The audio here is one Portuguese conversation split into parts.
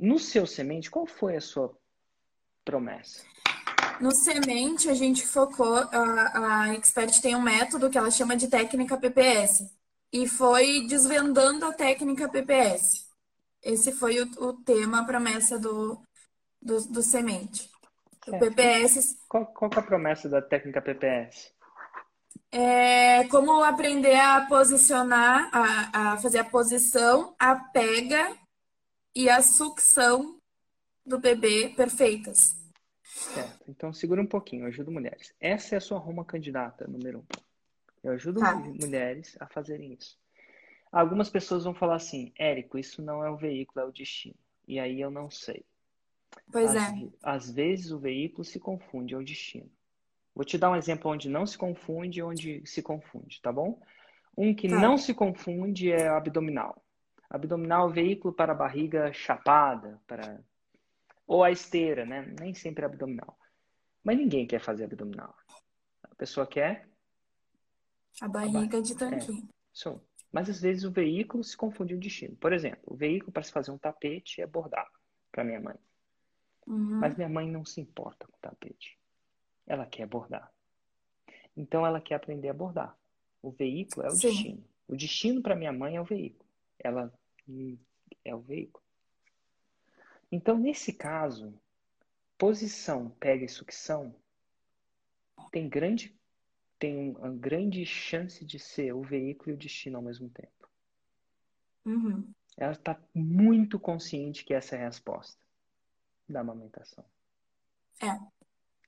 No seu semente, qual foi a sua promessa? No semente, a gente focou, a, a Expert tem um método que ela chama de técnica PPS. E foi desvendando a técnica PPS. Esse foi o, o tema, a promessa do, do, do semente. O PPS. Qual, qual é a promessa da técnica PPS? É como aprender a posicionar, a, a fazer a posição, a pega e a sucção do bebê perfeitas. Certo. Então, segura um pouquinho, eu ajudo mulheres. Essa é a sua Roma candidata, número um. Eu ajudo Tá. mulheres a fazerem isso. Algumas pessoas vão falar assim, Érico, isso não é o veículo, é o destino. E aí eu não sei. Pois Às, é. às vezes o veículo se confunde, é o destino. Vou te dar um exemplo onde não se confunde e onde se confunde, tá bom? Um que Tá. não se confunde é abdominal. Abdominal é o veículo para a barriga chapada, para ou a esteira, né? Nem sempre é abdominal. Mas ninguém quer fazer abdominal. A pessoa quer, A barriga de tanquinho. show. Mas às vezes o veículo se confunde o destino. Por exemplo, o veículo para se fazer um tapete é bordar, para minha mãe. Uhum. Mas minha mãe não se importa com tapete. Ela quer bordar. Então ela quer aprender a bordar. O veículo é o Sim. destino. O destino para minha mãe é o veículo. Ela hum, é o veículo. Então, nesse caso, posição, pega e sucção tem grande tem uma grande chance de ser o veículo e o destino ao mesmo tempo. Uhum. Ela está muito consciente que essa é a resposta da amamentação. É.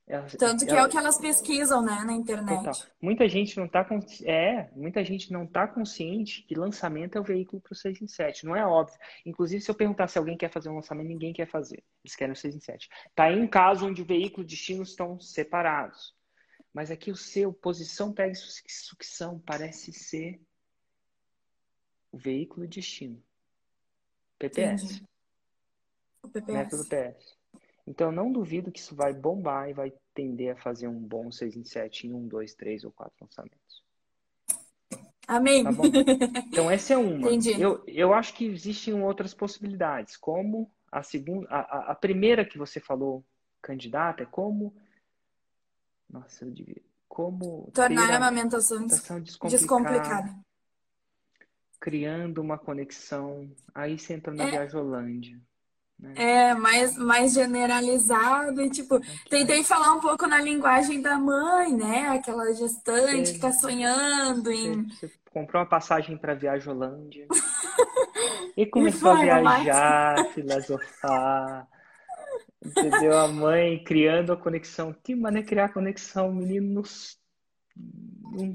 Ela- Tanto que ela- é o que elas pesquisam, né, na internet. Total. Muita gente não tá consci... é, muita gente não tá consciente que lançamento é o veículo para o 6 em 7. Não é óbvio. Inclusive, se eu perguntar se alguém quer fazer um lançamento, ninguém quer fazer. Eles querem o 6 em 7. Tá aí um caso onde o veículo e destino estão separados. Mas aqui o seu posição pega su- sucção parece ser o veículo e destino. PPS. Entendi. O Método PPS. Então, eu não duvido que isso vai bombar e vai tender a fazer um bom 6 em 7 em 1, 2, 3 ou 4 lançamentos. Amém. Tá? Então, essa é uma. Entendi. Eu, eu acho que existem outras possibilidades, como a segunda, a, a- primeira que você falou, candidata, é como. Nossa, eu devia. Como Tornar a amamentação descomplicada, descomplicada. criando uma conexão. Aí você entra na É. Viajolândia. Né? É, mais, mais generalizado e, tipo, tentei falar um pouco na linguagem da mãe, né? Aquela gestante que tá sonhando em... Você, você comprou uma passagem para Viajolândia e começou a viajar, filosofar. Entendeu? A mãe criando a conexão. Que maneira criar conexão? O menino não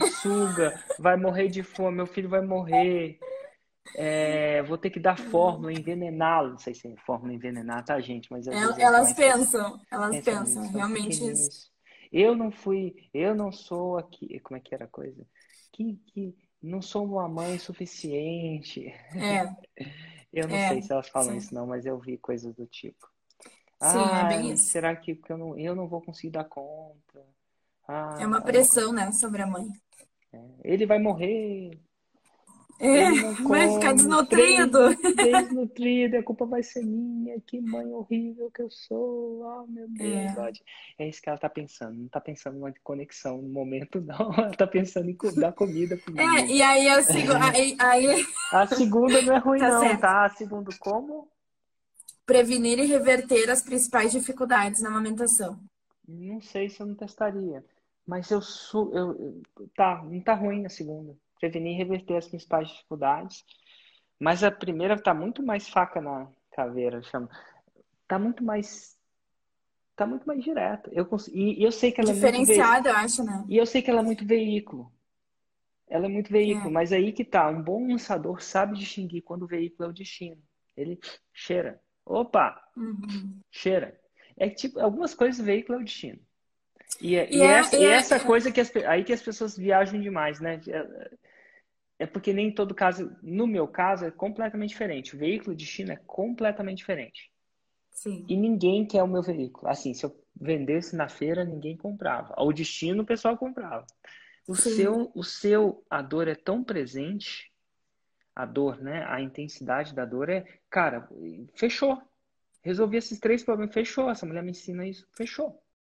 suga, vai morrer de fome, meu filho vai morrer. É, vou ter que dar fórmula, envenená-lo. Não sei se é fórmula envenenar, tá, gente? Mas El- vezes Elas as mães pensam, elas pensam pensam, nisso, realmente isso. Eu não fui, eu não sou aqui, como é que era a coisa? Que, que não sou uma mãe suficiente. É, Eu não É, sei se elas falam sim. isso não, mas eu vi coisas do tipo. Sim, é bem isso. será que que eu não, eu não vou conseguir dar conta? Ah, é uma pressão, né, sobre a mãe. ele vai morrer. É, vai ficar desnutrido. Desnutrido, a culpa vai ser minha. Que mãe horrível que eu sou. Ah, meu Deus. É. É isso que ela tá pensando. Não tá pensando numa conexão no momento, não. Ela tá pensando em dar comida pro É, e aí eu sigo, aí, aí A segunda não é ruim, Tá não, certo. tá? A segunda, como? prevenir e reverter as principais dificuldades na amamentação. Não sei se eu não testaria. Mas eu sou. Eu- tá, não tá ruim a segunda. Prevenir e reverter as principais dificuldades. Mas a primeira tá muito mais faca na caveira, chama. Tá muito mais. Tá muito mais direta. Eu cons... E eu sei que ela é muito ve... Diferenciada, eu acho, né? E eu sei que ela é muito veículo. Ela é muito veículo, É. mas aí que tá. Um bom lançador sabe distinguir quando o veículo é o destino. Ele cheira. Opa! Uhum. Cheira. É que, tipo, algumas coisas o veículo é o destino. E, é- E e é- essa, e é- essa coisa que as, aí que as pessoas viajam demais, né? É, porque nem todo caso, no meu caso, é completamente diferente. O veículo e o destino é completamente diferente. Sim. E ninguém quer o meu veículo. Assim, se eu vendesse na feira, ninguém comprava. O destino, o pessoal comprava. O Sim. seu, o seu, a dor é tão presente, a dor, né? A intensidade da dor é, cara, fechou. Resolvi esses três problemas, fechou. Essa mulher me ensina isso, fechou.